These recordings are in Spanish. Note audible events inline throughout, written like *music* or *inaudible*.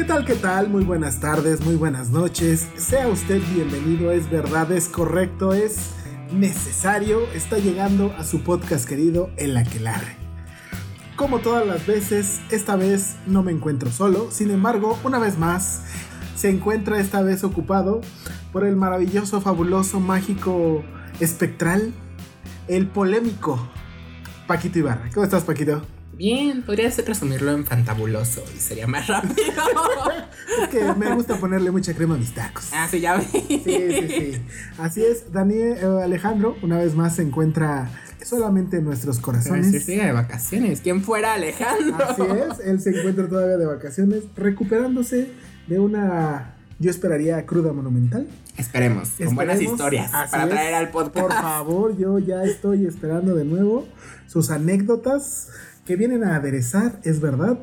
¿Qué tal, qué tal? Muy buenas tardes, muy buenas noches. Sea usted bienvenido, es verdad, es correcto, es necesario. Está llegando a su podcast querido El Aquelarre. Como todas las veces, esta vez no me encuentro solo. Sin embargo, una vez más, se encuentra esta vez ocupado por el maravilloso, fabuloso, mágico, espectral, el polémico Paquito Ibarra. ¿Cómo estás, Paquito? Bien, podrías resumirlo en fantabuloso y sería más rápido. *laughs* Es que me gusta ponerle mucha crema a mis tacos. ah, sí, ya vi. Sí, sí, sí. Así es, Daniel eh, Alejandro una vez más se encuentra solamente en nuestros corazones. Sí, sí, de vacaciones. ¿Quién fuera Alejandro? Así es, él se encuentra todavía de vacaciones, recuperándose de una, yo esperaría, cruda monumental. Esperemos, con buenas historias para es. traer al podcast. Por favor, yo ya estoy esperando de nuevo sus anécdotas que vienen a aderezar, es verdad,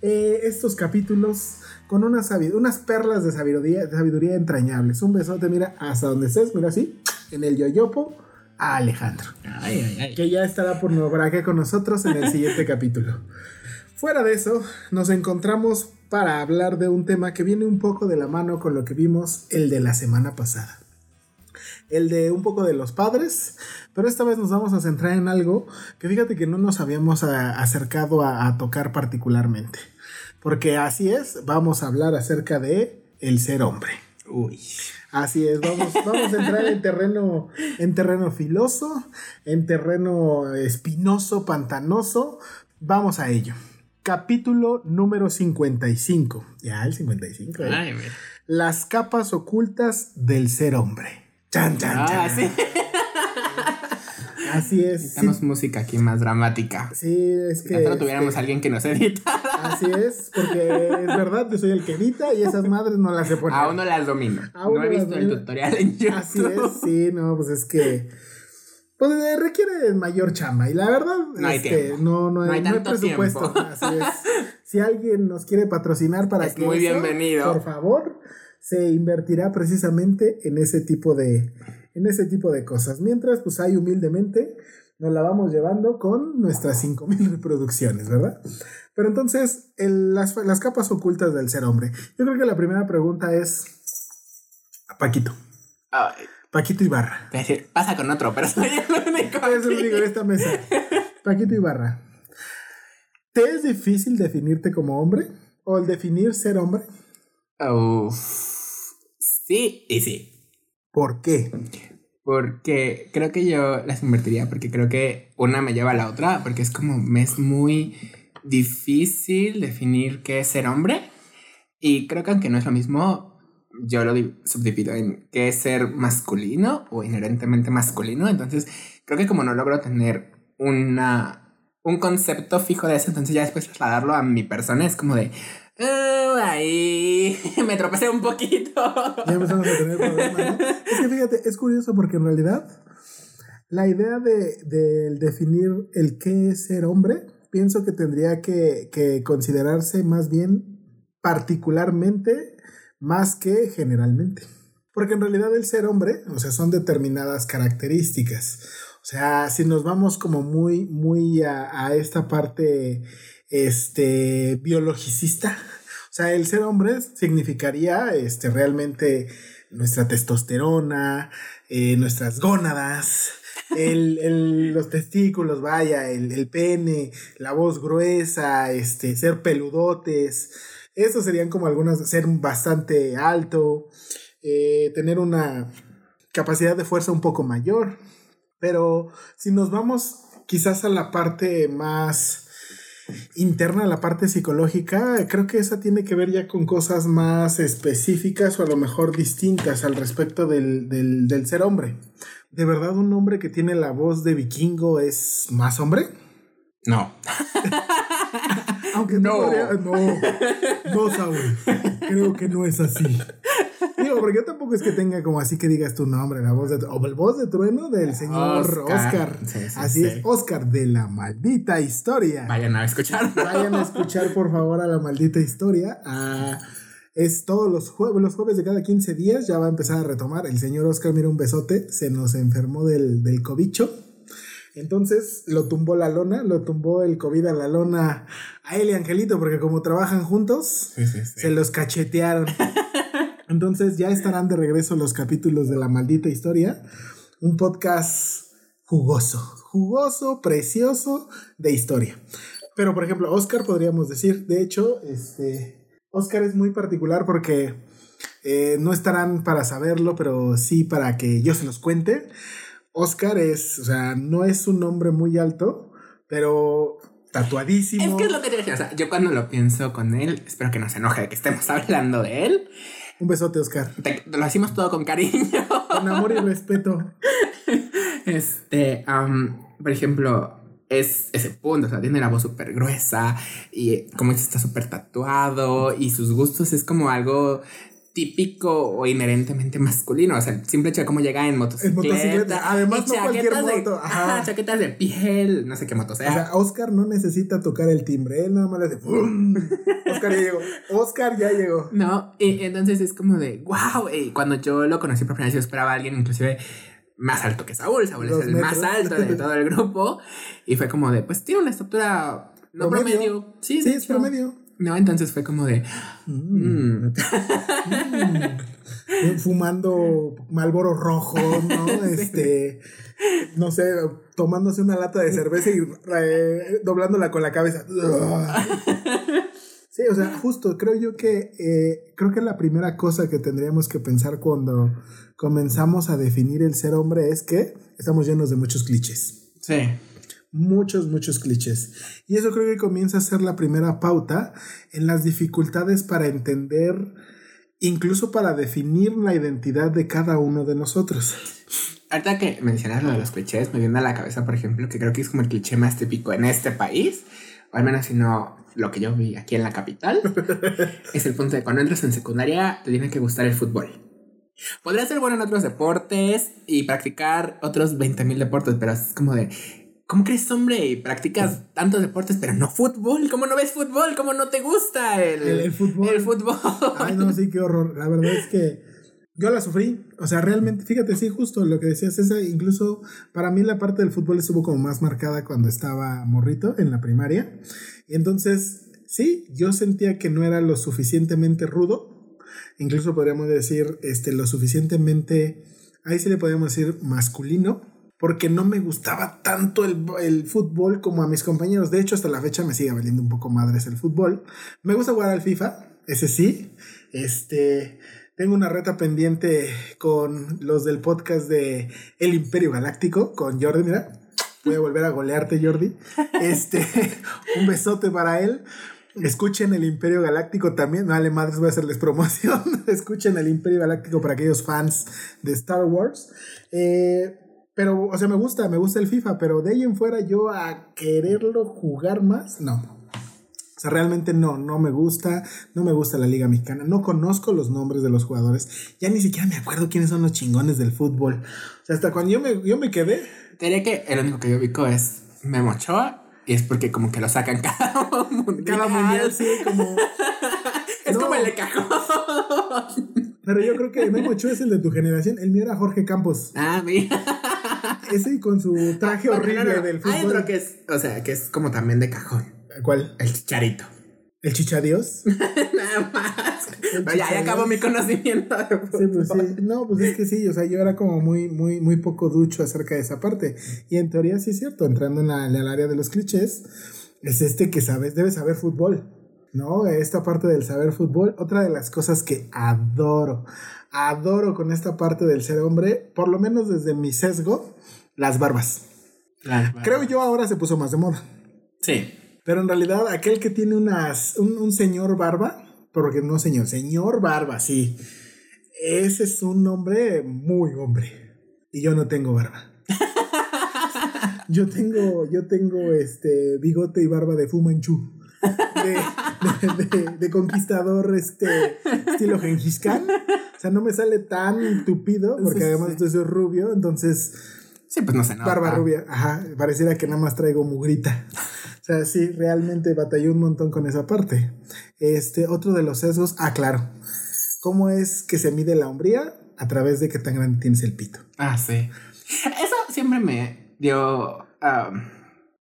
eh, estos capítulos con unas, unas perlas de sabiduría, de sabiduría entrañables. Un besote, mira, hasta donde estés, mira así, en el yoyopo, a Alejandro Ay, ay, ay. que ya estará por Nobraque con nosotros en el siguiente *laughs* capítulo. Fuera de eso, nos encontramos para hablar de un tema que viene un poco de la mano con lo que vimos el de la semana pasada. El de un poco de los padres, pero esta vez nos vamos a centrar en algo que fíjate que no nos habíamos a- acercado a, a tocar particularmente. Porque así es, vamos a hablar acerca de el ser hombre. Uy. Así es, vamos, vamos a entrar en terreno, en terreno filoso, en terreno espinoso, pantanoso. Vamos a ello. Capítulo número 55. Ya, el 55. ¿eh? Ay. Las capas ocultas del ser hombre. Chan, chan, chan. Ah, sí. Así es. Sí, Necesitamos música aquí más dramática. sí, es que. Que no tuviéramos este, alguien que nos edita. Así es, porque es verdad, yo soy el que edita y esas madres no las sé poner. Aún no las domino. Aún no no he visto el tutorial en YouTube. Así es, sí, no, pues es que. Pues eh, requiere mayor chamba. Y la verdad, No hay este, tiempo. no, no, No hay no hay tanto presupuesto. tiempo. Así es. Si alguien nos quiere patrocinar para Es que. muy eso, bienvenido. Por favor, se invertirá precisamente en ese tipo de. En ese tipo de cosas. Mientras, pues ahí humildemente nos la vamos llevando con nuestras 5000 reproducciones, ¿verdad? Pero entonces, el- las, las capas ocultas del ser hombre. Yo creo que la primera pregunta es. A Paquito. Ay, Paquito Ibarra. pero pasa con otro, pero *laughs* soy el único. Es el aquí. único en esta mesa. Paquito Ibarra. ¿Te es difícil definirte como hombre? ¿O el definir ser hombre? Uf. Sí y sí. ¿Por qué? Porque creo que yo las invertiría, porque creo que una me lleva a la otra, porque es como, me es muy difícil definir qué es ser hombre. Y creo que aunque no es lo mismo, yo lo di- subdivido en qué es ser masculino o inherentemente masculino. Entonces, creo que como no logro tener una, un concepto fijo de eso, entonces ya después trasladarlo a mi persona es como de, "Ah, ahí *laughs* me tropecé un poquito. Ya empezamos a tener problemas, ¿no? *laughs* Es que fíjate, es curioso porque en realidad la idea de, de definir el qué es ser hombre, pienso que tendría que, que considerarse más bien particularmente más que generalmente. Porque en realidad el ser hombre, o sea, son determinadas características. O sea, si nos vamos como muy, muy a, a esta parte este, biologicista, o sea, el ser hombre significaría este, realmente nuestra testosterona, eh, nuestras gónadas, el, el, los testículos, vaya, el, el, pene, la voz gruesa, este, ser peludotes. Esos serían como algunas, ser bastante alto, eh, tener una capacidad de fuerza un poco mayor. Pero si nos vamos quizás a la parte más interna, la parte psicológica, creo que esa tiene que ver ya con cosas más específicas o a lo mejor distintas al respecto del, del, del ser hombre. ¿De verdad un hombre que tiene la voz de vikingo es más hombre? No. *laughs* Aunque no. Podría, no, no, Saúl. Creo que no es así. Digo, porque yo tampoco es que tenga como así que digas tu nombre, la voz de o el voz de trueno del señor Oscar. Oscar. Sí, sí, así sí. es, Oscar de la maldita historia. Vayan a escuchar. Vayan a escuchar, por favor, a la maldita historia. A es todos los jueves, los jueves de cada 15 días, ya va a empezar a retomar. El señor Oscar, mira un besote, se nos enfermó del, del cobicho. Entonces lo tumbó la lona, lo tumbó el COVID a la lona a él y Angelito, porque como trabajan juntos, sí, sí, sí. se los cachetearon. Entonces ya estarán de regreso los capítulos de la maldita historia. Un podcast jugoso, jugoso, precioso de historia. Pero por ejemplo, Oscar podríamos decir, de hecho, este, Oscar es muy particular porque eh, no estarán para saberlo, pero sí para que yo se los cuente. Oscar es, o sea, no es un nombre muy alto, pero tatuadísimo. Es que es lo que te decía, o sea, yo cuando lo pienso con él, espero que no se enoje de que estemos *laughs* hablando de él. Un besote, Oscar. Te, lo hacemos todo con cariño. Con amor y respeto. *laughs* Este, um, por ejemplo, es ese punto, o sea, tiene la voz súper gruesa y como está súper tatuado y sus gustos es como algo típico o inherentemente masculino. O sea, el simple hecho de cómo llega en motocicleta. En motocicleta. Además, no cualquier de, moto. Ajá. Ajá, chaquetas de piel, no sé qué moto sea. O sea, Oscar no necesita tocar el timbre, él nada más le hace ¡pum! *laughs* Oscar ya llegó. Oscar ya llegó. No, y entonces es como de wow. Y cuando yo lo conocí por primera vez, yo esperaba a alguien inclusive más alto que Saúl. Saúl es el metros. más alto de *laughs* todo el grupo. Y fue como de, pues tiene una estatura no Promedio. promedio. Sí, Sí, es hecho. promedio. No, entonces fue como de. Mm. mm. *laughs* Fumando Malboro rojo, ¿no? *laughs* Este, no sé, tomándose una lata de cerveza y eh, doblándola con la cabeza. *laughs* Sí, o sea, justo, creo yo que eh, creo que la primera cosa que tendríamos que pensar cuando comenzamos a definir el ser hombre es que estamos llenos de muchos clichés. Sí. Muchos, muchos clichés. Y eso creo que comienza a ser la primera pauta en las dificultades para entender, incluso para definir la identidad de cada uno de nosotros. Ahorita que mencionas lo de los clichés, me viene a la cabeza, por ejemplo, que creo que es como el cliché más típico en este país, o al menos si no lo que yo vi aquí en la capital, *laughs* es el punto de cuando entras en secundaria te tiene que gustar el fútbol. Podrías ser bueno en otros deportes y practicar otros 20.000 deportes, pero es como de, ¿cómo crees, hombre? Y practicas tantos deportes, pero no fútbol. ¿Cómo no ves fútbol? ¿Cómo no te gusta el, El- el fútbol. El fútbol. Ay, no, sí, qué horror. La verdad es que yo la sufrí. O sea, realmente, fíjate, sí, justo lo que decías, esa, incluso para mí la parte del fútbol estuvo como más marcada cuando estaba morrito en la primaria. Y entonces, sí, yo sentía que no era lo suficientemente rudo. Incluso podríamos decir, este, lo suficientemente, ahí sí le podríamos decir masculino. Porque no me gustaba tanto el, el fútbol como a mis compañeros. De hecho, hasta la fecha me sigue valiendo un poco madres el fútbol. Me gusta jugar al FIFA, ese sí. Este, tengo una reta pendiente con los del podcast de El Imperio Galáctico, con Jordi, mira. Voy a volver a golearte, Jordi. Este, *laughs* un besote para él. Escuchen el Imperio Galáctico también. No, vale madres, voy a hacerles promoción. *laughs* Escuchen el Imperio Galáctico para aquellos fans de Star Wars. Eh, pero, o sea, me gusta, me gusta el FIFA, pero de ahí en fuera yo a quererlo jugar más, no. O sea, realmente no, no me gusta, no me gusta la Liga Mexicana, no conozco los nombres de los jugadores, ya ni siquiera me acuerdo quiénes son los chingones del fútbol. O sea, hasta cuando yo me, yo me quedé, Te que el único que yo ubico es Memo Ochoa. Y es porque como que lo sacan *laughs* cada mundial. cada mundial sí, como... *laughs* Es No. como el de cajón. Pero yo creo que Memo Ochoa es el de tu generación, el mío era Jorge Campos. Ah, mira. *laughs* ese con su traje horrible No, no, no. del Hay fútbol. otro que es, o sea, que es como también de cajón. ¿Cuál? El chicharito. ¿El chichadios? *laughs* Nada más. Pero ya, acabó mi conocimiento. de Sí, pues sí. No, pues es que sí, o sea, yo era como muy, muy, muy poco ducho acerca de esa parte. Y en teoría sí es cierto, entrando en, la- en el área de los clichés, es este que sabes, debe saber fútbol. ¿No? Esta parte del saber fútbol, otra de las cosas que adoro, adoro con esta parte del ser hombre, por lo menos desde mi sesgo, las barbas. Claro, Creo yo ahora se puso más de moda. Sí. Pero en realidad, aquel que tiene unas, un, un señor barba, porque no señor, señor barba, sí. Ese es un hombre muy hombre. Y yo no tengo barba. *laughs* Yo tengo, yo tengo este bigote y barba de Fumanchu. De, de, de- de conquistador, este estilo Gengis Khan. O sea, no me sale tan tupido, porque Sí, además sí. soy rubio, entonces Sí, pues no sé, nada. Barba rubia, ajá, pareciera que nada más traigo mugrita. O sea, sí, realmente batallé un montón con esa parte. Este, otro de los sesgos, ah, claro. ¿Cómo es que se mide la hombría? A través de qué tan grande tienes el pito. Ah, sí. Eso siempre me dio. um,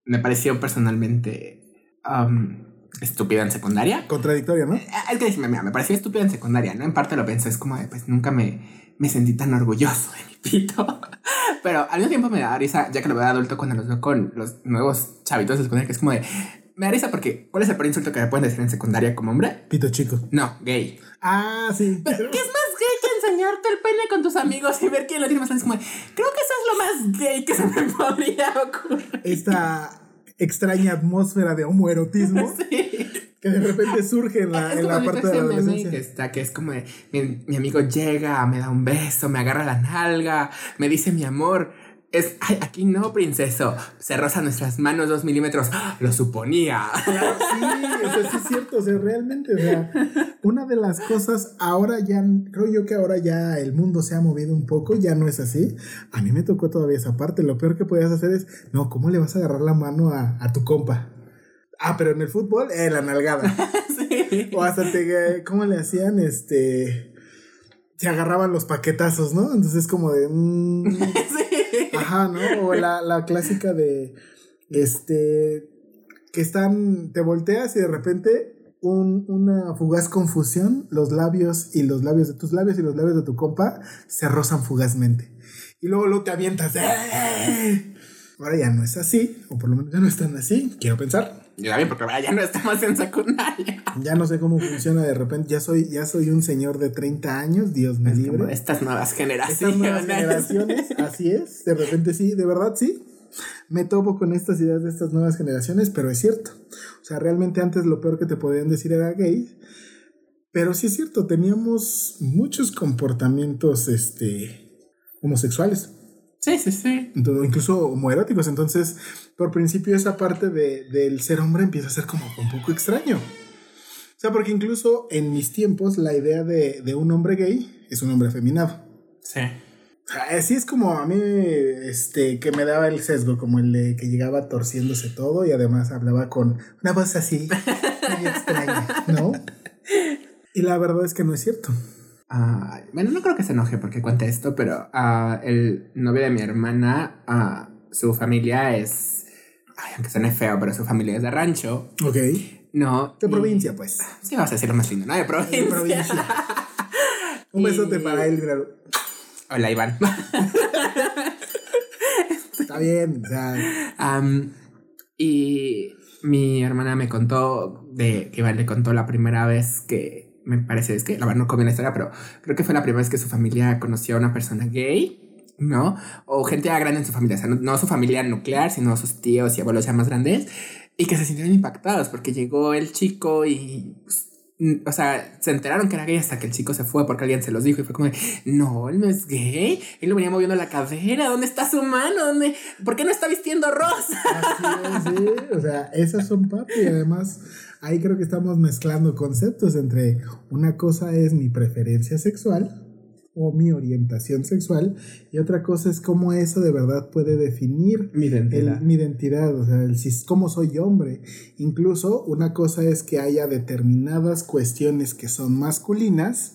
me pareció personalmente um, estúpido en secundaria. Contradictorio, ¿no? Ah, Es que mira, me pareció estúpido en secundaria, ¿no? En parte lo pensé, es como de, pues nunca me, me sentí tan orgulloso de mi pito. *laughs* Pero al mismo tiempo me da risa, ya que lo veo adulto, cuando los veo con los nuevos chavitos de secundaria, que es como de. Me da risa porque, ¿cuál es el peor insulto que me pueden decir en secundaria como hombre? Pito chico. No, gay. Ah, sí. Pero, ¿qué es más gay que enseñarte el pene con tus amigos y ver quién lo tiene más grande? Es como, de, creo que eso es lo más gay que se me *laughs* podría ocurrir. Esta extraña atmósfera de homoerotismo *laughs* Sí. que de repente surge en la, Es en la parte de la adolescencia. que está, que es como de, mi, mi amigo llega, me da un beso, me agarra la nalga, me dice mi amor. Es, ay, aquí no, princeso. Se rozan nuestras manos dos milímetros. ¡Ah! Lo suponía. Claro, sí, o sea, sí es cierto, o sea, realmente, o sea, una de las cosas, ahora ya, creo yo que ahora ya el mundo se ha movido un poco, ya no es así. A mí me tocó todavía esa parte, lo peor que podías hacer es, no, ¿cómo le vas a agarrar la mano a, a tu compa? Ah, pero en el fútbol, eh, la nalgada. *laughs* sí. O hasta te, ¿cómo le hacían? Este, se agarraban los paquetazos, ¿no? Entonces como de... mm, *laughs* Sí. Ajá, ¿no? O la, la clásica de, este, que están, te volteas y de repente un- una fugaz confusión, los labios y los labios de tus labios y los labios de tu compa se rozan fugazmente. Y luego, luego te avientas. ¡eh! Ahora ya no es así, o por lo menos ya no están así, quiero pensar. Yo también, porque ahora ya no estamos en secundaria. Ya no sé cómo funciona de repente, ya soy, ya soy un señor de 30 años, Dios me Es libre. estas nuevas generaciones. Estas nuevas generaciones, así es, de repente sí, de verdad sí. Me topo con estas ideas de estas nuevas generaciones, pero es cierto. O sea, realmente antes lo peor que te podían decir era gay. Pero sí es cierto, teníamos muchos comportamientos este, homosexuales, Sí, sí, sí. incluso homoeróticos. Entonces, por principio, esa parte de- del ser hombre empieza a ser como un poco extraño. O sea, porque incluso en mis tiempos, la idea de, de un hombre gay es un hombre afeminado. Sí. Así es como a mí, este, que me daba el sesgo, como el de que llegaba torciéndose todo y además hablaba con una voz así, *laughs* muy extraña, ¿no? Y la verdad es que no es cierto. Ah, bueno, no creo que se enoje porque cuente esto, pero ah, el novio de mi hermana, ah, su familia es. Ay, aunque suene feo, pero su familia es de rancho. Ok. No. De y- provincia, pues. Sí, vas a decir lo más lindo, ¿no? De provincia. De provincia. Un besote Y- para él, míralo. Hola, Iván. *laughs* Está bien, o sea, Am, y mi hermana me contó de que Iván le contó la primera vez que me parece es que la verdad no comí la historia, pero creo que fue la primera vez que su familia conoció a una persona gay, ¿no? O gente ya grande en su familia, o sea, no, no su familia nuclear, sino sus tíos y abuelos ya más grandes, y que se sintieron impactados porque llegó el chico y pues, o sea, se enteraron que era gay hasta que el chico se fue porque alguien se los dijo y fue como, no, él no es gay, él lo venía moviendo la cadera, ¿dónde está su mano? ¿Dónde? ¿Por qué no está vistiendo rosa? así es, sí. O sea, esas son papi. Además, ahí creo que estamos mezclando conceptos entre una cosa es mi preferencia sexual o mi orientación sexual y otra cosa es cómo eso de verdad puede definir Mi el- mi identidad, o sea, el, cómo soy hombre. Incluso una cosa es que haya determinadas cuestiones que son masculinas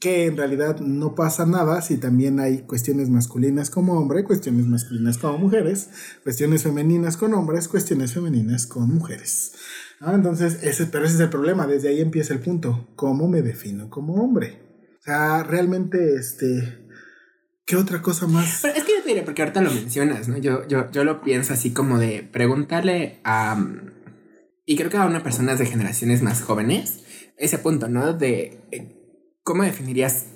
que en realidad no pasa nada si también hay cuestiones masculinas como hombre, cuestiones masculinas como mujeres, cuestiones femeninas con hombres, cuestiones femeninas con mujeres. Ah, entonces, ese, pero ese es el problema, desde ahí empieza el punto, ¿cómo me defino como hombre? O sea, realmente, este, ¿qué otra cosa más? Pero es que yo te diré, porque ahorita lo mencionas, ¿no? Yo, yo, yo lo pienso así como de preguntarle a... Y creo que a una persona de generaciones más jóvenes, ese punto, ¿no? De eh, cómo definirías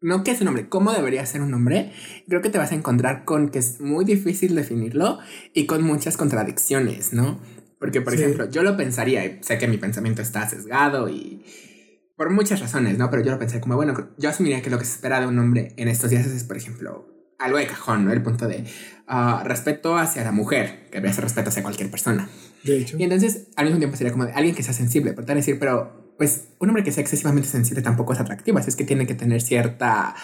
no qué es un hombre, cómo debería ser un hombre, creo que te vas a encontrar con que es muy difícil definirlo y con muchas contradicciones, ¿no? Porque, por ejemplo, yo lo pensaría, sé que mi pensamiento está sesgado y por muchas razones, ¿no? Pero yo lo pensaría como, bueno, yo asumiría que lo que se espera de un hombre en estos días es, por ejemplo, algo de cajón, ¿no? El punto de uh, respeto hacia la mujer, que ser respeto hacia cualquier persona. De hecho. Y entonces, al mismo tiempo, sería como de alguien que sea sensible, por tal decir, pero pues un hombre que sea excesivamente sensible tampoco es atractivo, así es que tiene que tener cierta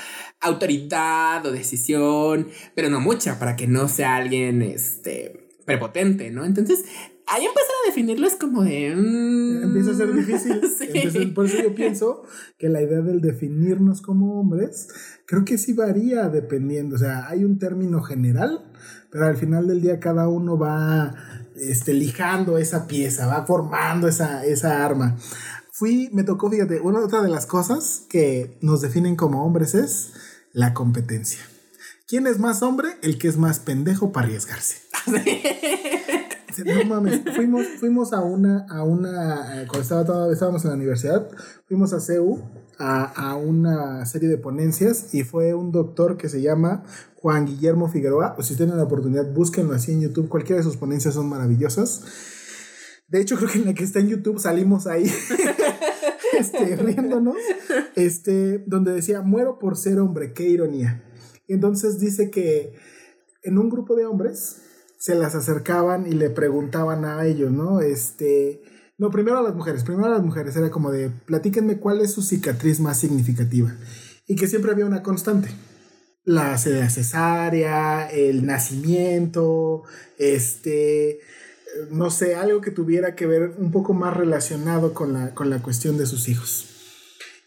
autoridad o decisión, pero no mucha, para que no sea alguien, este, prepotente, ¿no? Entonces, ahí empezar a definirlo es como de... mm, Empieza a ser difícil. *laughs* sí. Entonces, por eso yo pienso que la idea del definirnos como hombres, creo que sí varía dependiendo. O sea, hay un término general, pero al final del día cada uno va este, lijando esa pieza, va formando esa, esa arma. Fui, me tocó, fíjate, una otra de las cosas que nos definen como hombres es la competencia. ¿Quién es más hombre? El que es más pendejo para arriesgarse. *laughs* No mames, fuimos, fuimos a una, a una, cuando estaba todo- estábamos en la universidad, fuimos a CEU a, a una serie de ponencias y fue un doctor que se llama Juan Guillermo Figueroa, o si tienen la oportunidad, búsquenlo así en YouTube, cualquiera de sus ponencias son maravillosas. De hecho, creo que en la que está en YouTube salimos ahí *laughs* este, riéndonos, este, donde decía, muero por ser hombre, qué ironía. Entonces dice que en un grupo de hombres se las acercaban y le preguntaban a ellos, ¿no? Este, no, primero a las mujeres, primero a las mujeres, era como de, platíquenme cuál es su cicatriz más significativa. Y que siempre había una constante. La la cesárea, el nacimiento, este, no sé, algo que tuviera que ver un poco más relacionado con la, con la cuestión de sus hijos.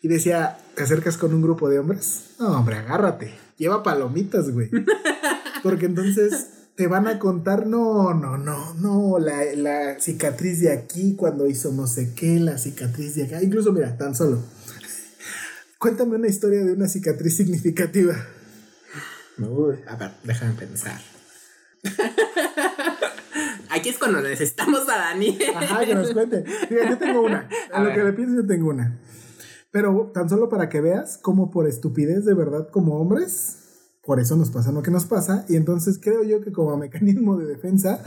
Y decía, ¿te acercas con un grupo de hombres? No, hombre, agárrate. Lleva palomitas, güey. *laughs* Porque entonces te van a contar, no, no, no, no, la, la cicatriz de aquí cuando hizo no sé qué, la cicatriz de acá. Incluso, mira, tan solo. Cuéntame una historia de una cicatriz significativa. Uy, a ver, déjame pensar. *laughs* Aquí es cuando necesitamos a Dani. Ajá, que nos cuente. Fíjate, yo tengo una. *laughs* A A lo ver. que le pienso, yo tengo una. Pero tan solo para que veas cómo por estupidez de verdad como hombres, por eso nos pasa lo que nos pasa. Y entonces creo yo que como mecanismo de defensa,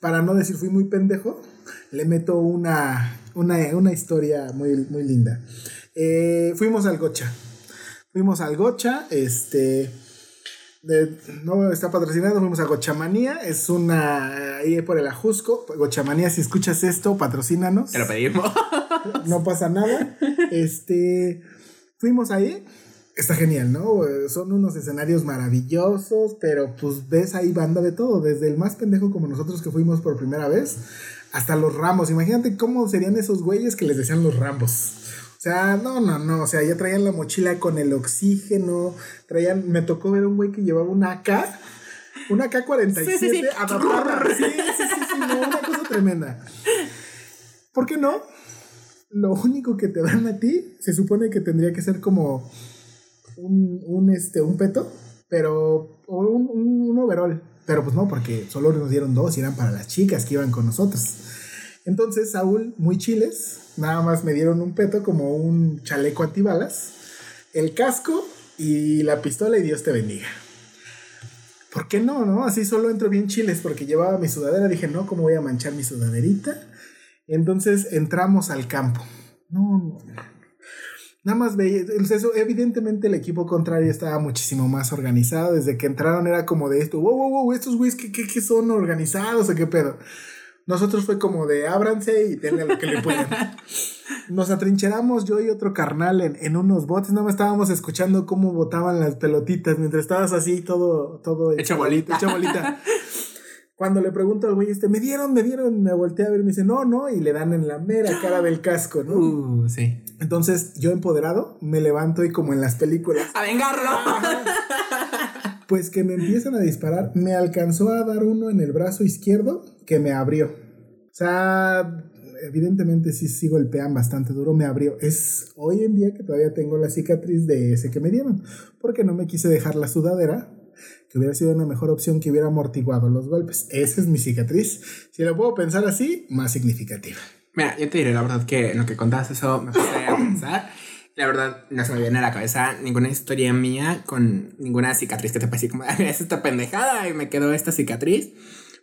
para no decir fui muy pendejo, le meto una, una, una historia muy, muy linda. Eh, fuimos al Gocha. Fuimos al Gocha, este... de- no está patrocinado, fuimos a Gochamanía, es una ahí por el Ajusco. Gochamanía, si escuchas esto, patrocínanos. Te lo pedimos. *laughs* No pasa nada. Este, fuimos ahí. Está genial, ¿no? Son unos escenarios maravillosos, pero pues ves ahí banda de todo, desde el más pendejo como nosotros que fuimos por primera vez, hasta los ramos. Imagínate cómo serían esos güeyes que les decían los rambos. O sea, no, no, no, o sea, ya traían la mochila con el oxígeno, traían, me tocó ver un güey que llevaba una AK, una AK-47 Sí, sí, sí. adaptada. Sí, sí, sí, sí, no, una cosa tremenda. ¿Por qué no? Lo único que te dan a ti se supone que tendría que ser como un, un, este, un peto, pero o un, un, un overall. Pero pues no, porque solo nos dieron dos y eran para las chicas que iban con nosotros. Entonces, Saúl, muy chiles, nada más me dieron un peto como un chaleco antibalas, el casco y la pistola y Dios te bendiga. ¿Por qué no, no? Así solo entro bien chiles porque llevaba mi sudadera. Dije, no, ¿cómo voy a manchar mi sudaderita? Entonces entramos al campo. No, no. Nada más veía, eso, evidentemente el equipo contrario estaba muchísimo más organizado. Desde que entraron era como de esto, wow, wow, wow, estos güeyes que, que, que son organizados o qué pedo. Nosotros fue como de ábranse y denle lo que le puedan. *laughs* Nos atrincheramos yo y otro carnal en, en unos botes, nada más estábamos escuchando cómo botaban las pelotitas mientras estabas así todo, todo Hecho bolita. Hecho bolita. Cuando le pregunto al güey este, ¿me dieron? ¿Me dieron? Me volteé a ver y me dice, no, no, y le dan en la mera cara del casco, ¿no? Uh, sí. Entonces, yo empoderado, me levanto y como en las películas, ¡A vengarlo! *laughs* pues que me empiezan a disparar, me alcanzó a dar uno en el brazo izquierdo que me abrió. O sea, evidentemente sí, sí golpean bastante duro, me abrió. Es hoy en día que todavía tengo la cicatriz de ese que me dieron, porque no me quise dejar la sudadera, que hubiera sido una mejor opción que hubiera amortiguado los golpes. Esa es mi cicatriz. Si lo puedo pensar así, más significativa. Mira, yo te diré la verdad que en lo que contabas eso me puse a pensar. La verdad, no se me viene a la cabeza ninguna historia mía con ninguna cicatriz que te decir como, *laughs* "Ay, es esta pendejada y me quedó esta cicatriz.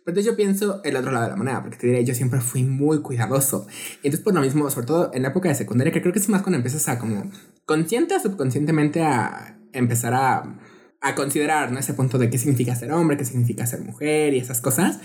Pero entonces yo pienso el otro lado de la moneda, porque te diré, yo siempre fui muy cuidadoso. Y entonces por lo mismo, sobre todo en la época de secundaria, que creo que es más cuando empiezas a como consciente o subconscientemente a empezar a, a considerar ¿no? ese punto de qué significa ser hombre, qué significa ser mujer y esas cosas.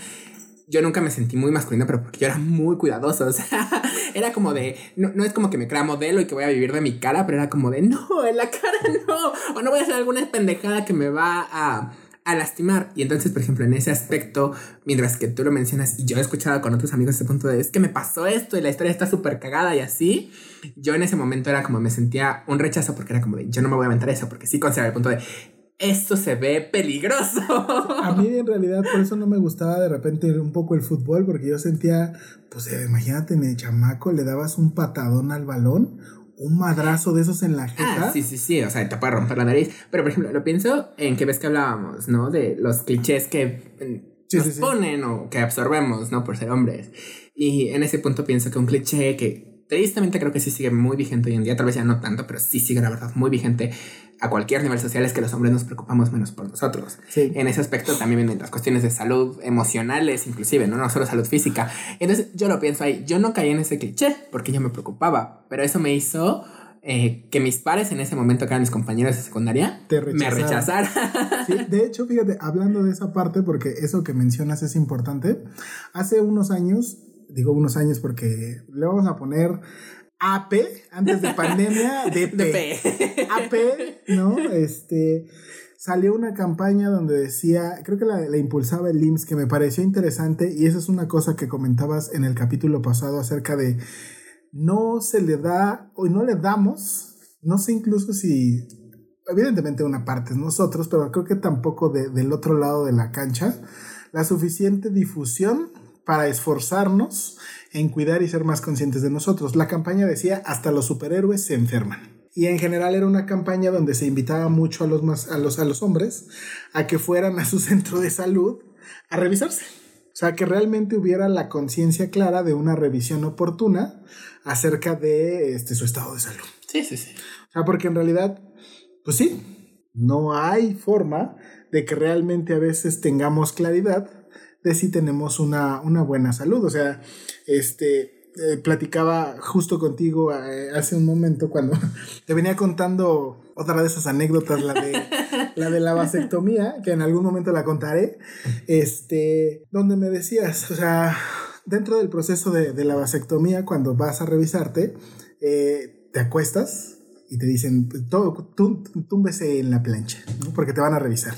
Yo nunca me sentí muy masculino, pero porque yo era muy cuidadoso. *laughs* O sea, era como de. No, no es como que me crea modelo y que voy a vivir de mi cara, pero era como de no, en la cara *laughs* no. O no voy a hacer alguna pendejada que me va a, a lastimar. Y entonces, por ejemplo, en ese aspecto, mientras que tú lo mencionas y yo he escuchado con otros amigos ese punto de es que me pasó esto y la historia está súper cagada y así, yo en ese momento era como me sentía un rechazo porque era como de yo no me voy a aventar eso porque sí consideraba el punto de esto se ve peligroso. A mí en realidad por eso no me gustaba de repente un poco el fútbol, porque yo sentía, pues eh, imagínate en el chamaco le dabas un patadón al balón, un madrazo de esos en la jeta. Ah, sí, sí, sí, o sea, te puede romper la nariz. Pero, por ejemplo, lo pienso en que ves que hablábamos, ¿no? De los clichés que mm, Sí, nos sí, sí. ponen o que absorbemos, ¿no? Por ser hombres. Y en ese punto pienso que un cliché que tristemente creo que sí sigue muy vigente hoy en día, tal vez ya no tanto, pero sí sigue la verdad muy vigente a cualquier nivel social es que los hombres nos preocupamos menos por nosotros. Sí. En ese aspecto también vienen las cuestiones de salud emocionales, inclusive, ¿no? No solo salud física. Entonces yo lo pienso ahí, yo no caí en ese cliché porque yo me preocupaba, pero eso me hizo eh, que mis pares en ese momento, que eran mis compañeros de secundaria, Te me rechazaran. rechazaran. Sí, de hecho, fíjate, hablando de esa parte, porque eso que mencionas es importante, hace unos años, digo unos años porque le vamos a poner AP, antes de pandemia, DP. *laughs* De P. AP, ¿no? Este, salió una campaña donde decía, creo que la, la impulsaba el IMSS, que me pareció interesante, y esa es una cosa que comentabas en el capítulo pasado acerca de no se le da, o no le damos, no sé incluso si, evidentemente una parte es nosotros, pero creo que tampoco de- del otro lado de la cancha, la suficiente difusión para esforzarnos en cuidar y ser más conscientes de nosotros. La campaña decía, hasta los superhéroes se enferman. Y en general era una campaña donde se invitaba mucho a los, más, a los, a los hombres a que fueran a su centro de salud a revisarse. O sea, que realmente hubiera la conciencia clara de una revisión oportuna acerca de este, su estado de salud. Sí, sí, sí. O sea, porque en realidad, pues sí, no hay forma de que realmente a veces tengamos claridad de si tenemos una, una buena salud. O sea, este, eh, platicaba justo contigo eh, hace un momento cuando *laughs* te venía contando otra de esas anécdotas, la de *laughs* la, de la vasectomía, que en algún momento la contaré, este, donde me decías, o sea, dentro del proceso de, de la vasectomía, cuando vas a revisarte, eh, te acuestas y te dicen, "Tó- tú, túmbese en la plancha, ¿no? porque te van a revisar.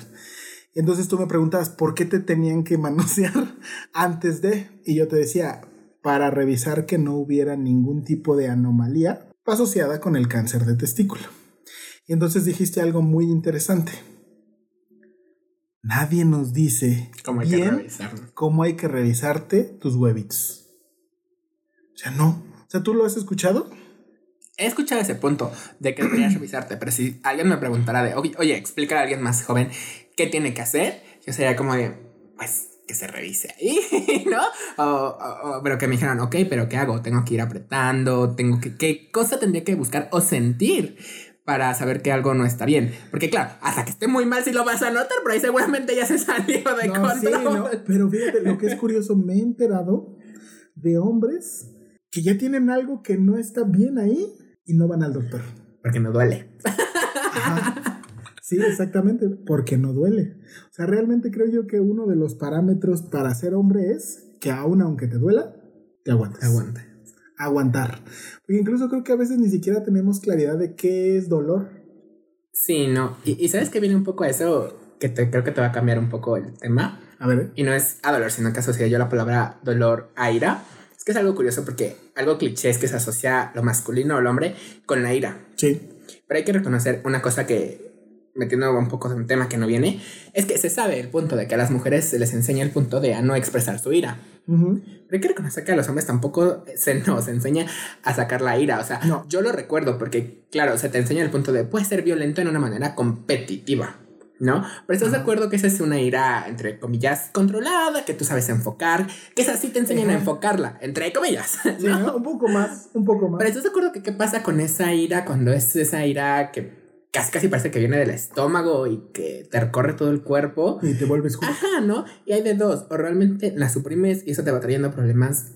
Y entonces tú me preguntabas, ¿por qué te tenían que manosear *laughs* antes de? Y yo te decía, para revisar que no hubiera ningún tipo de anomalía asociada con el cáncer de testículo. Y entonces dijiste algo muy interesante. Nadie nos dice Como hay que bien revisarlo. cómo hay que revisarte tus huevitos. O sea, no. O sea, ¿tú lo has escuchado? He escuchado ese punto de que deberías *clears throat* revisarte, pero si alguien me preguntara de, oye, oye, explica a alguien más joven qué tiene que hacer, yo sería como de, pues, que se revise ahí, *laughs* ¿no? O, o- o- pero que me dijeran, ok, pero ¿qué hago? Tengo que ir apretando, tengo que, ¿qué cosa tendría que buscar o sentir? Para saber que algo no está bien. Porque claro, hasta que esté muy mal sí lo vas a notar, pero ahí seguramente ya se *laughs* salió de No, sí, control. ¿no? Pero fíjate, lo que es curioso, me he enterado de hombres que ya tienen algo que no está bien ahí y no van al doctor. Porque no duele. Ajá. Sí, exactamente, porque no duele. O sea, realmente creo yo que uno de los parámetros para ser hombre es que aun aunque te duela, te aguantes. Aguanta. Aguantar. Porque incluso creo que a veces ni siquiera tenemos claridad de qué es dolor. Sí, no. Y, y sabes que viene un poco a eso, que te, creo que te va a cambiar un poco el tema. A ver. Y no es a dolor, sino que asocia yo la palabra dolor a ira. Es que es algo curioso porque algo cliché es que se asocia lo masculino o el hombre con la ira. Sí. Pero hay que reconocer una cosa que, metiendo un poco de un tema que no viene, es que se sabe el punto de que a las mujeres se les enseña el punto de a no expresar su ira. Ujú. Pero hay que reconocer que a los hombres tampoco se nos enseña a sacar la ira. O sea, No. yo lo recuerdo porque, claro, se te enseña el punto de puedes ser violento en una manera competitiva. ¿No? Pero estás de acuerdo que esa es una ira, entre comillas, controlada, que tú sabes enfocar, que esa sí te enseñan a enfocarla, entre comillas. *laughs* Sí, ¿no? Un poco más, un poco más. Pero estás de acuerdo que qué pasa con esa ira cuando es esa ira que casi casi parece que viene del estómago y que te recorre todo el cuerpo. Y te vuelves justo. Ajá, ¿no? Y hay de dos, o realmente la suprimes y eso te va trayendo problemas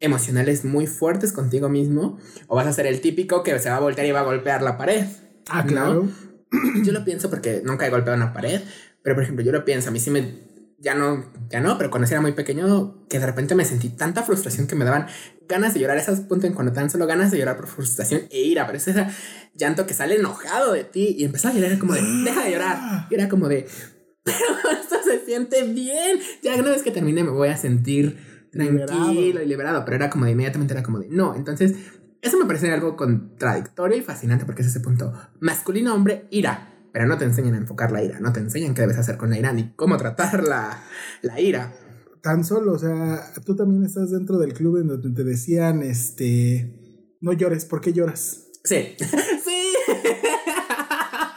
emocionales muy fuertes contigo mismo, o vas a ser el típico que se va a voltear y va a golpear la pared. Ah, ¿no? claro. *clears throat* Yo lo pienso porque nunca he golpeado una pared, pero por ejemplo, yo lo pienso, a mí sí me ya no, ya no, pero cuando era muy pequeño, que de repente me sentí tanta frustración que me daban ganas de llorar, esos puntos en cuando te dan solo ganas de llorar por frustración e ira, pero es ese llanto que sale enojado de ti y empezaba a llorar era como de, deja de llorar, y era como de, *laughs* pero esto se siente bien, ya una vez que termine me voy a sentir tranquilo Liberado. y liberado, pero era como de, inmediatamente era como de, no, entonces eso me parece algo contradictorio y fascinante porque es ese punto masculino, hombre, ira. Pero no te enseñan a enfocar la ira, no te enseñan qué debes hacer con la ira ni cómo tratar la, la ira. Tan solo, o sea, tú también estás dentro del club en donde te decían, este, no llores, ¿por qué lloras? Sí, *laughs* sí.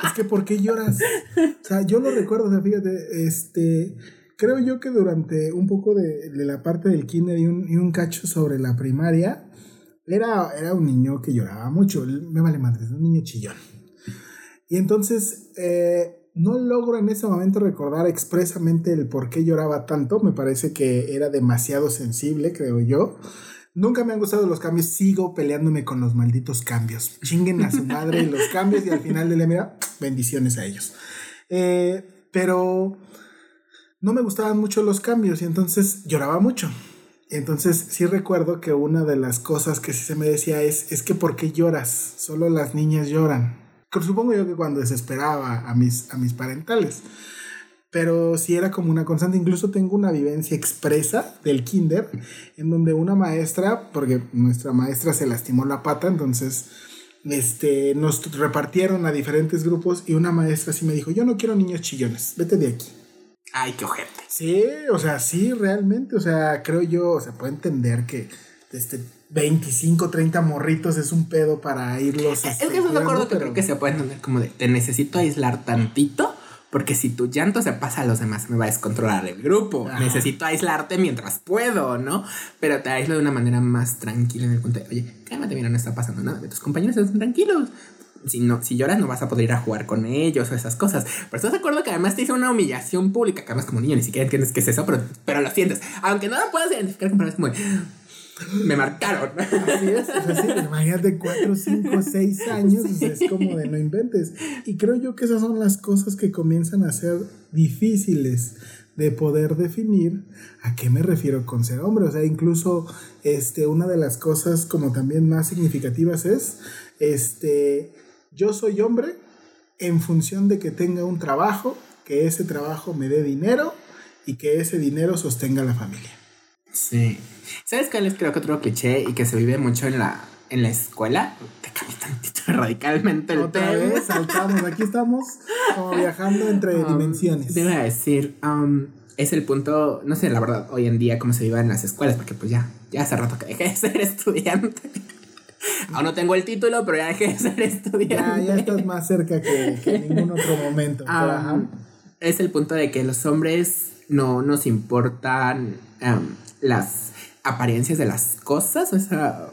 Es que ¿por qué lloras? O sea, yo lo recuerdo, o sea, fíjate, este, creo yo que durante un poco de, de la parte del kinder y un, y un cacho sobre la primaria, era, era un niño que lloraba mucho, me vale madre, un niño chillón. Y entonces, eh, no logro en ese momento recordar expresamente el por qué lloraba tanto, me parece que era demasiado sensible, creo yo. Nunca me han gustado los cambios, sigo peleándome con los malditos cambios. Chinguen a su madre *laughs* los cambios y al final del día, mira, bendiciones a ellos. Eh, pero no me gustaban mucho los cambios y entonces lloraba mucho. Entonces sí recuerdo que una de las cosas que sí se me decía es, es que ¿por qué lloras? Solo las niñas lloran. Supongo yo que cuando desesperaba a mis, a mis parentales. Pero sí era como una constante. Incluso tengo una vivencia expresa del kinder en donde una maestra, porque nuestra maestra se lastimó la pata, entonces este, nos repartieron a diferentes grupos y una maestra sí me dijo, yo no quiero niños chillones, vete de aquí. Ay, qué ojete. Sí, o sea, sí, realmente, o sea, creo yo, o sea, puedo entender que este 25, 30 morritos es un pedo para irlos. Es que estoy de acuerdo que pero- creo que se puede entender como de te necesito aislar tantito. Porque si tu llanto se pasa a los demás, me va a descontrolar el grupo. Necesito aislarte mientras puedo, ¿no? Pero te aíslo de una manera más tranquila en el punto de, oye, cálmate, mira, no está pasando nada. Tus compañeros están tranquilos. Si, no, si lloras, no vas a poder ir a jugar con ellos o esas cosas. Pero estás de acuerdo que además te hizo una humillación pública, que además como niño ni siquiera entiendes qué es eso, pero, pero lo sientes. Aunque no lo puedas identificar con palabras como, me marcaron. *laughs* Así es, o sea, sí, imagínate 4, 5, 6 años, es como de no inventes. Y creo yo que esas son las cosas que comienzan a ser difíciles de poder definir a qué me refiero con ser hombre. O sea, incluso este, una de las cosas como también más significativas es, este, yo soy hombre en función de que tenga un trabajo, que ese trabajo me dé dinero y que ese dinero sostenga a la familia. Sí. ¿Sabes cuál es creo que otro cliché y que se vive mucho en la, en la escuela? Te cambié tantito *laughs* radicalmente el Otra tema. vez saltamos, aquí estamos como viajando entre Um, dimensiones. Te iba a decir, um, es el punto, no sé la verdad, hoy en día cómo se vive en las escuelas, porque pues ya, ya hace rato que dejé de ser *laughs* estudiante. *laughs* Aún no tengo el título, pero ya dejé de ser estudiante. Ya, ya estás más cerca que, que en *laughs* ningún otro momento. Um, es el punto de que los hombres no nos importan um, las apariencias de las cosas, o sea,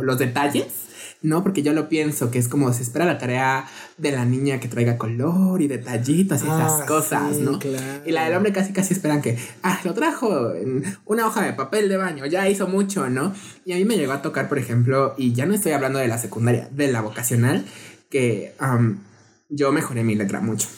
los detalles. No, porque yo lo pienso que es como se espera la tarea de la niña que traiga color y detallitos y esas Ah, cosas, sí, ¿no? claro. Y la del hombre casi casi esperan que, ah, lo trajo en una hoja de papel de baño, ya hizo mucho, ¿no? Y a mí me llegó a tocar, por ejemplo, y ya no estoy hablando de la secundaria, de la vocacional, que um, yo mejoré mi letra mucho.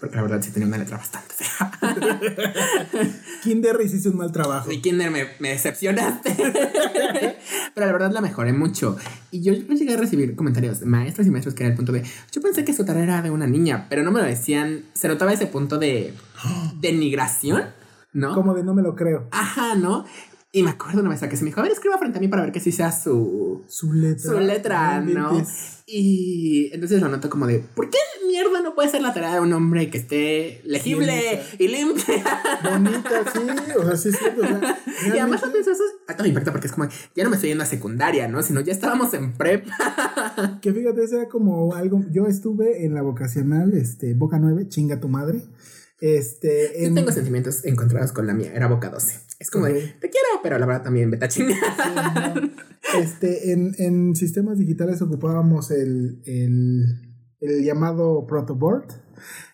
Porque la verdad sí tenía una letra bastante fea. *laughs* Kinder hiciste un mal trabajo. Y Kinder me, me decepcionaste. *laughs* Pero la verdad la mejoré mucho. Y yo, yo llegué a recibir comentarios de maestros y maestros que era el punto de. Yo pensé que su tarea era de una niña, pero no me lo decían. Se notaba ese punto de *gasps* denigración, ¿no? Como de no me lo creo. Ajá, ¿no? Y me acuerdo una vez que se me dijo, a ver, escriba frente a mí para ver que sí sea su, Su letra. su letra, No. Y entonces lo noto como de, ¿por qué mierda no puede ser la tarea de un hombre que esté legible y limpia? Bonita, sí. O sea, sí es cierto. o sea, Y además pienso eso a todo impacto porque es como, ya no me estoy yendo a secundaria, ¿no? Sino ya estábamos en prepa. *laughs* Que fíjate, eso era como algo. Yo estuve en la vocacional, este, Boca 9, chinga tu madre. Este, Yo en, tengo sentimientos encontrados con la mía, era Boca 12. Es como de, te quiero, pero la verdad también vete a chingar. *laughs* este, en, en sistemas digitales ocupábamos el, el, el llamado protoboard,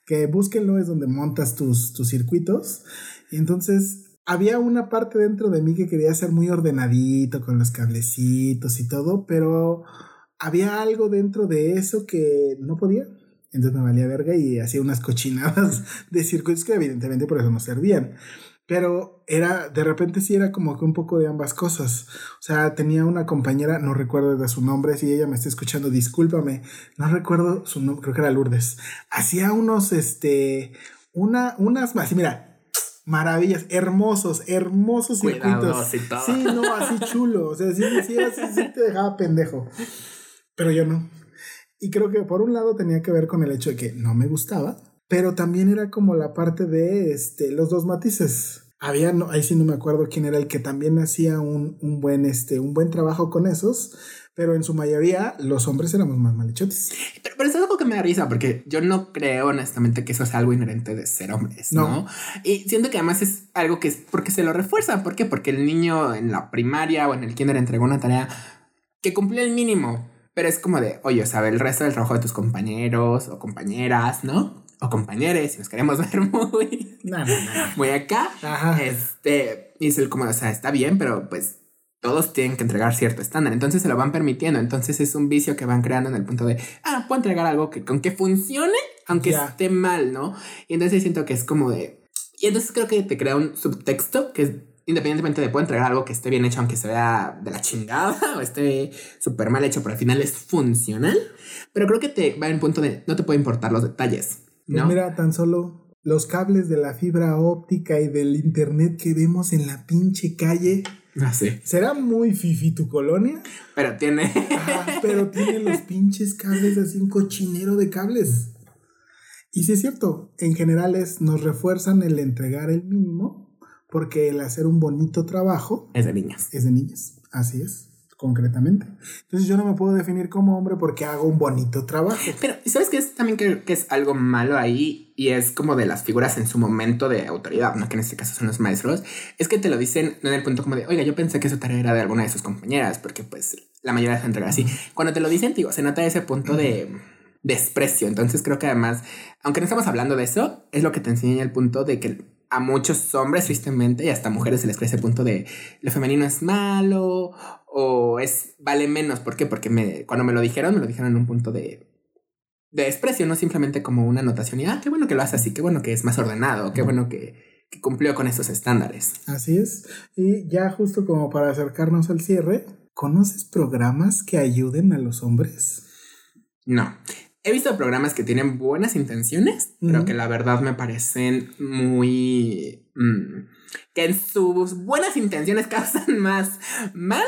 que búsquenlo, es donde montas tus, tus circuitos. Y entonces había una parte dentro de mí que quería ser muy ordenadito con los cablecitos y todo, pero había algo dentro de eso que no podía. Entonces me valía verga y hacía unas cochinadas *laughs* de circuitos que evidentemente por eso no servían. Pero era, de repente sí era como que un poco de ambas cosas. O sea, tenía una compañera, no recuerdo de su nombre, si ella me está escuchando, discúlpame, no recuerdo su nombre, creo que era Lourdes. Hacía unos, este, una, unas, así mira, maravillas, hermosos, hermosos circuitos. Sí, no, así chulo, o sea, sí, sí, era- sí, sí te dejaba pendejo. Pero yo no. Y creo que por un lado tenía que ver con el hecho de que no me gustaba, pero también era como la parte de este, los dos matices. Había, no, ahí sí no me acuerdo quién era el que también hacía un, un buen, este, un buen trabajo con esos, pero en su mayoría los hombres éramos más malhechotes. Pero, pero eso es algo que me da risa porque yo no creo honestamente que eso sea algo inherente de ser hombres, ¿no? No. Y siento que además es algo que es porque se lo refuerzan. ¿Por qué? Porque el niño en la primaria o en el kinder entregó una tarea que cumplió el mínimo. Pero es como de, oye, sabe, el resto del trabajo de tus compañeros o compañeras, ¿no? O compañeros, si nos queremos *laughs* ver muy, No, no, no. muy acá. Ajá. Este, y es el como, o sea, está bien, pero pues todos tienen que entregar cierto estándar. Entonces se lo van permitiendo. Entonces es un vicio que van creando en el punto de, ah, puedo entregar algo que con que funcione, aunque esté mal, ¿no? Y entonces siento que es como de. Y entonces creo que te crea un subtexto que es independientemente de puedo entregar algo que esté bien hecho, aunque se vea de la chingada o esté súper mal hecho, pero al final es funcional. Pero creo que te va en punto de no te puede importar los detalles, Pues ¿no? mira, tan solo los cables de la fibra óptica y del internet que vemos en la pinche calle. Ah, sí. ¿Será muy fifi tu colonia? Pero tiene. Ajá, pero tiene los pinches cables así, un cochinero de cables. Y sí es cierto, en general es, nos refuerzan el entregar el mínimo, porque el hacer un bonito trabajo es de niñas. es de niñas. Así es, concretamente. Entonces yo no me puedo definir como hombre porque hago un bonito trabajo. Pero, ¿sabes qué es también que, que es algo malo ahí? Y es como de las figuras en su momento de autoridad, ¿no? Que en este caso son los maestros. Es que te lo dicen no en el punto como de, oiga, yo pensé que su tarea era de alguna de sus compañeras, porque pues la mayoría se entrega así. Cuando te lo dicen, digo, se nota ese punto de desprecio. Entonces creo que además, aunque no estamos hablando de eso, es lo que te enseña el punto de que a muchos hombres, tristemente, y hasta mujeres se les cree ese punto de lo femenino es malo o es vale menos. ¿Por qué? Porque me, cuando me lo dijeron, me lo dijeron en un punto de, de desprecio, no simplemente como una anotación y ah, qué bueno que lo hace así, qué bueno que es más ordenado, qué bueno que, que cumplió con esos estándares. Así es. Y ya justo como para acercarnos al cierre, ¿conoces programas que ayuden a los hombres? No. He visto programas que tienen buenas intenciones, pero que la verdad me parecen muy... mm, que en sus buenas intenciones *laughs* causan más mal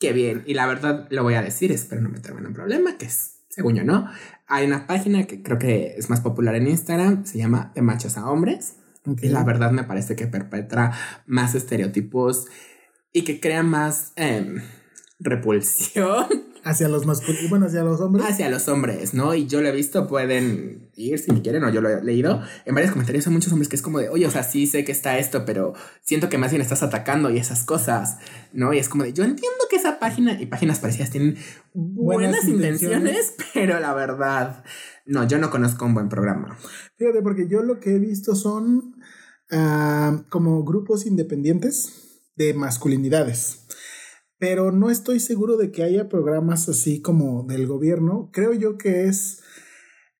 que bien. Y la verdad lo voy a decir, espero no meterme en un problema, que es, según yo, ¿no? Hay una página que creo que es más popular en Instagram, se llama De Machos a Hombres. Y la verdad me parece que perpetra más estereotipos y que crea más em, repulsión Hacia los masculinos, bueno, hacia los hombres. hacia los hombres, ¿no? Y yo lo he visto, pueden ir si quieren, o yo lo he leído en varios comentarios. Hay muchos hombres que es como de, oye, o sea, sí sé que está esto, pero siento que más bien estás atacando y esas cosas, ¿no? Y es como de, yo entiendo que esa página y páginas parecidas tienen buenas, Buenas intenciones, intenciones. pero la verdad, no, yo no conozco un buen programa. Fíjate, porque yo lo que he visto son ah, como grupos independientes de masculinidades. Pero no estoy seguro de que haya programas así como del gobierno. Creo yo que es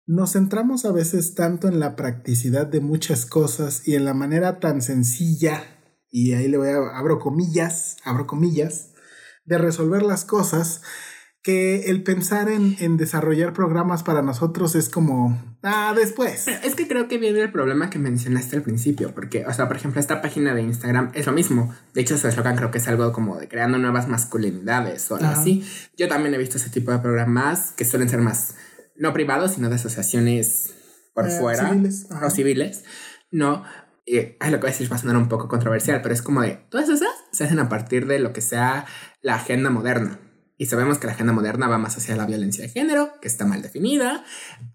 nos centramos a veces tanto en la practicidad de muchas cosas y en la manera tan sencilla, y ahí le voy a abro comillas, abro comillas, de resolver las cosas, que el pensar en, en, desarrollar programas para nosotros es como, ah, después. Es que creo que viene el problema que mencionaste al principio, porque, o sea, por ejemplo, esta página de Instagram es lo mismo. De hecho, su eslogan creo que es algo como de creando nuevas masculinidades o algo así. Yo también he visto ese tipo de programas que suelen ser más, no privados, sino de asociaciones por eh, fuera civiles. o civiles, ¿no? Y, lo que voy a decir va a sonar un poco controversial, pero es como de, todas esas se hacen a partir de lo que sea la agenda moderna. Y sabemos que la agenda moderna va más hacia la violencia de género, que está mal definida,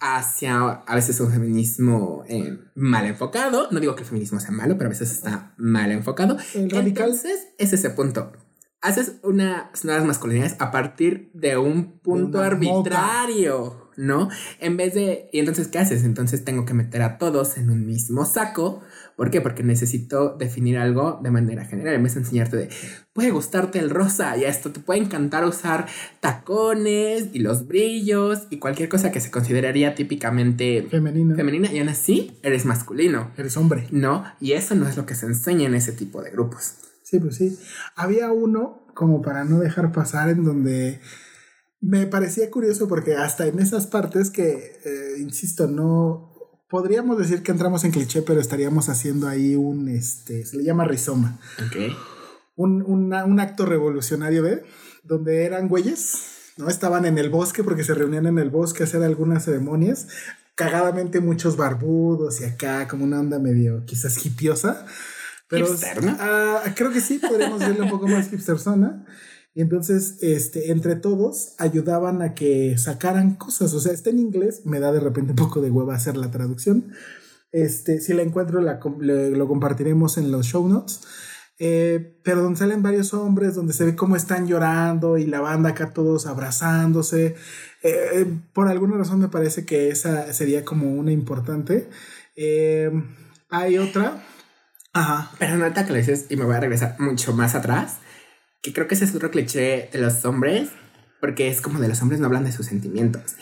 hacia a veces un feminismo eh, mal enfocado. No digo que el feminismo sea malo, pero a veces está mal enfocado. El radical. Entonces, es ese punto. Haces unas nuevas masculinidades a partir de un punto arbitrario, ¿no? En vez de... ¿Y entonces qué haces? Entonces tengo que meter a todos en un mismo saco ¿Por qué? Porque necesito definir algo de manera general. En vez de enseñarte de, puede gustarte el rosa y esto te puede encantar usar tacones y los brillos y cualquier cosa que se consideraría típicamente femenina. Femenina y aún así eres masculino. Eres hombre. No, y eso no es lo que se enseña en ese tipo de grupos. Sí, pues sí. Había uno, como para no dejar pasar, en donde me parecía curioso porque hasta en esas partes que, eh, insisto, no, podríamos decir que entramos en cliché, pero estaríamos haciendo ahí un, este, se le llama rizoma. Ok. Un, un acto revolucionario de, donde eran güeyes, ¿no? Estaban en el bosque porque se reunían en el bosque a hacer algunas ceremonias. Cagadamente muchos barbudos y acá como una onda medio quizás hipiosa. Pero uh, creo que sí, podríamos decirle un poco más hipstersona. Y entonces, este, entre todos ayudaban a que sacaran cosas. O sea, está en inglés, me da de repente un poco de hueva hacer la traducción. Este, si la encuentro, la, lo compartiremos en los show notes. Eh, pero donde salen varios hombres, donde se ve cómo están llorando y la banda acá todos abrazándose. Eh, por alguna razón me parece que esa sería como una importante. Eh, hay otra. Ajá. Pero lo dices y me voy a regresar mucho más atrás que creo que ese es otro cliché de los hombres, porque es como de los hombres no hablan de sus sentimientos.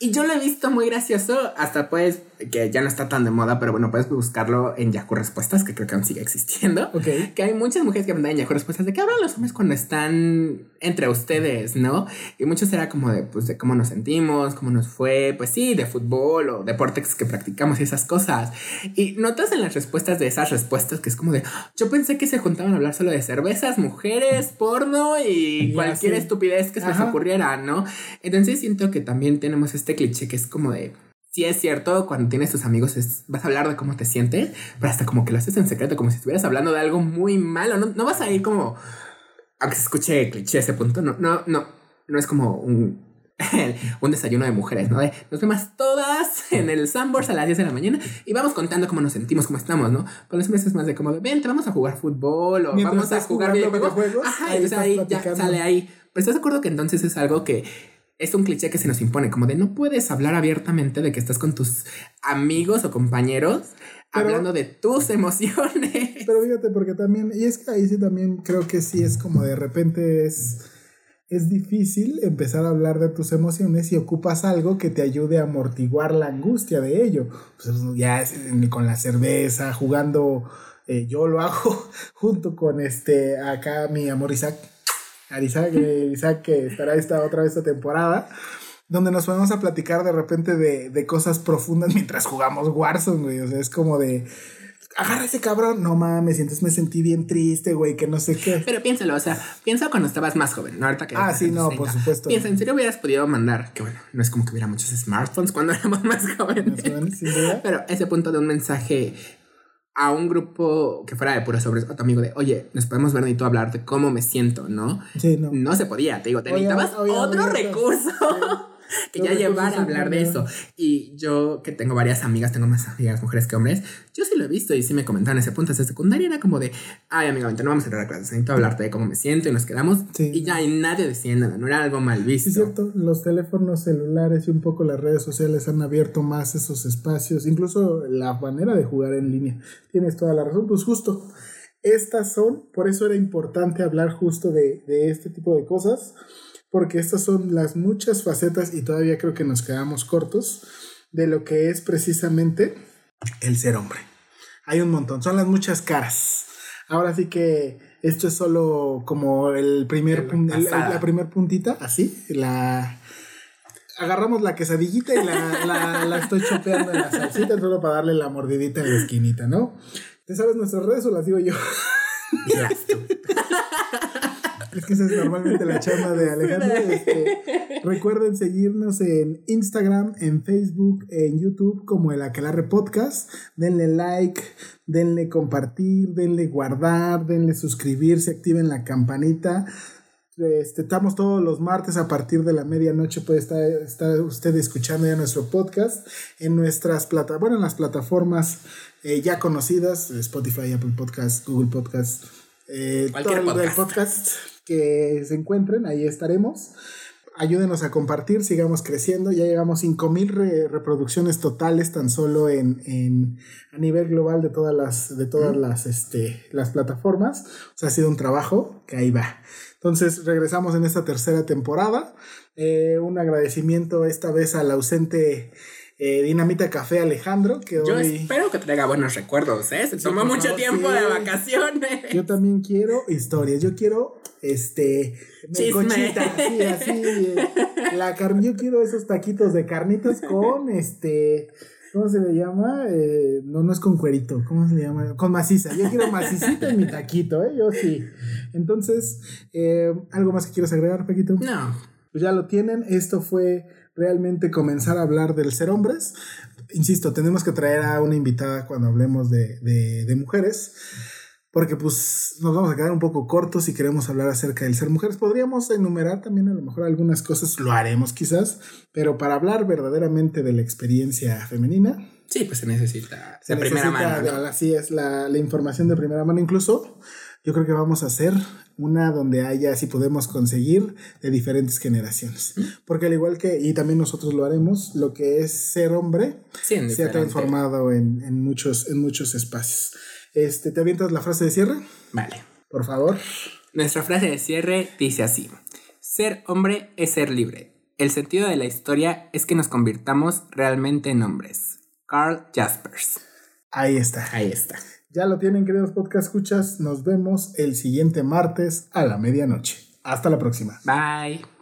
Y yo lo he visto muy gracioso, hasta pues, que ya no está tan de moda, pero bueno, puedes buscarlo en Yahoo Respuestas, que creo que aún sigue existiendo. Ok. Que hay muchas mujeres que mandan en Yahoo Respuestas de qué hablan los hombres cuando están entre ustedes, ¿no? Y muchos era como de, pues, de cómo nos sentimos, cómo nos fue, pues sí, de fútbol o deportes que practicamos y esas cosas. Y notas en las respuestas de esas respuestas que es como de, yo pensé que se juntaban a hablar solo de cervezas, mujeres, porno y cualquier estupidez que se les ocurriera, ¿no? Entonces siento que también tenemos este este cliché que es como de, si es cierto, cuando tienes tus amigos vas a hablar de cómo te sientes, pero hasta como que lo haces en secreto, como si estuvieras hablando de algo muy malo, no, no vas a ir como, aunque se escuche cliché ese punto, no, no, no, no es como un, *laughs* un desayuno de mujeres, ¿no? De, nos vemos todas en el Sandbox a las 10 de la mañana y vamos contando cómo nos sentimos, cómo estamos, ¿no? Con los meses más de como de, ven, te vamos a jugar fútbol o vamos a jugar videojuegos. Ajá, ahí, ahí ya sale ahí. Pero estás de acuerdo que entonces es algo que es un cliché que se nos impone, como de no puedes hablar abiertamente de que estás con tus amigos o compañeros hablando de tus emociones. Pero fíjate, porque también, y es que ahí sí también creo que sí es como de repente es, es difícil empezar a hablar de tus emociones y ocupas algo que te ayude a amortiguar la angustia de ello. Pues ya con la cerveza, jugando, eh, yo lo hago *laughs* junto con este, acá mi amor Isaac a Isaac, que estará esta otra vez esta temporada, donde nos podemos a platicar de repente de, cosas profundas mientras jugamos Warzone, güey. O sea, es como de agarra ese cabrón. No mames, entonces me sentí bien triste, güey, que no sé qué. Pero piénsalo, o sea, piensa cuando estabas más joven, ¿no? Ahorita que. Ah, sí, no, por supuesto. Piensa, en serio hubieras podido mandar, que bueno, no es como que hubiera muchos smartphones cuando éramos más jóvenes. Pero ese punto de un mensaje a un grupo que fuera de puros sobre a tu amigo de, oye, nos podemos ver y tú hablar de cómo me siento, ¿no? Sí, no. No se podía, te digo, te necesitabas otro recurso. *laughs* que ya llevar a hablar de eso. Y yo, que tengo varias amigas, tengo más amigas mujeres que hombres, yo sí lo he visto y sí me comentaban ese punto. Desde secundaria era como de, ay, amiga, no vamos a entrar a clases, necesito hablarte de cómo me siento y nos quedamos. Y ya, y nadie decía nada, no era algo mal visto. es cierto, los teléfonos celulares y un poco las redes sociales han abierto más esos espacios, incluso la manera de jugar en línea. Tienes toda la razón, pues justo. Estas son, por eso era importante hablar justo de, de este tipo de cosas porque estas son las muchas facetas y todavía creo que nos quedamos cortos de lo que es precisamente el ser hombre. Hay un montón, son las muchas caras. Ahora sí que esto es solo como el primer el- la primer puntita, así, la agarramos la quesadillita y la, la, la estoy chopeando en la salsita solo para darle la mordidita en la esquinita, ¿no? ¿Te sabes nuestras redes o las digo yo? Es que esa es normalmente la chamba de Alejandro. *laughs* Este, recuerden seguirnos en Instagram, en Facebook, en YouTube como el Aquelarre Podcast. Denle like, denle compartir, denle guardar, denle suscribirse, activen la campanita. Este, estamos todos los martes a partir de la medianoche. Puede estar, estar usted escuchando ya nuestro podcast en nuestras plata, bueno, en las plataformas eh, ya conocidas: Spotify, Apple Podcast, Google Podcast. Eh, Cualquier todo el podcast que se encuentren, ahí estaremos. Ayúdenos a compartir, sigamos creciendo. Ya llegamos 5000 re- reproducciones totales tan solo en, en- a nivel global de todas las de todas las este las plataformas. O sea, ha sido un trabajo que ahí va. Entonces, regresamos en esta tercera temporada. Eh, un agradecimiento esta vez al ausente eh, Dinamita Café Alejandro, que Yo hoy espero que traiga buenos recuerdos, ¿eh? Se tomó mucho tiempo sí. de vacaciones. Yo también quiero historias. Yo quiero, este, melcochita, así, así. eh, La carne. Yo quiero esos taquitos de carnitas con, este, ¿cómo se le llama? Eh, no, no es con cuerito. ¿Cómo se le llama? Con maciza. Yo quiero macicita en mi taquito, ¿eh? Yo sí. Entonces, eh, ¿algo más que quieras agregar, Paquito? No. Pues ya lo tienen. Esto fue realmente comenzar a hablar del ser hombres. Insisto, tenemos que traer a una invitada cuando hablemos de, de- de mujeres. Porque pues nos vamos a quedar un poco cortos si queremos hablar acerca del ser mujeres. Podríamos enumerar también a lo mejor algunas cosas, lo haremos quizás, pero para hablar verdaderamente de la experiencia femenina, Sí, pues se necesita se de primera necesita mano. así es la, la información de primera mano. Incluso yo creo que vamos a hacer una donde haya, si podemos conseguir, de diferentes generaciones. Porque al igual que, y también nosotros lo haremos, lo que es ser hombre Sí, se ha transformado en, en muchos, en muchos espacios. Este, ¿Te avientas la frase de cierre? Vale. Por favor. Nuestra frase de cierre dice así: Ser hombre es ser libre. El sentido de la historia es que nos convirtamos realmente en hombres. Carl Jaspers. Ahí está. Ahí está. Ya lo tienen, queridos podcast escuchas. Nos vemos el siguiente martes a la medianoche. Hasta la próxima. Bye.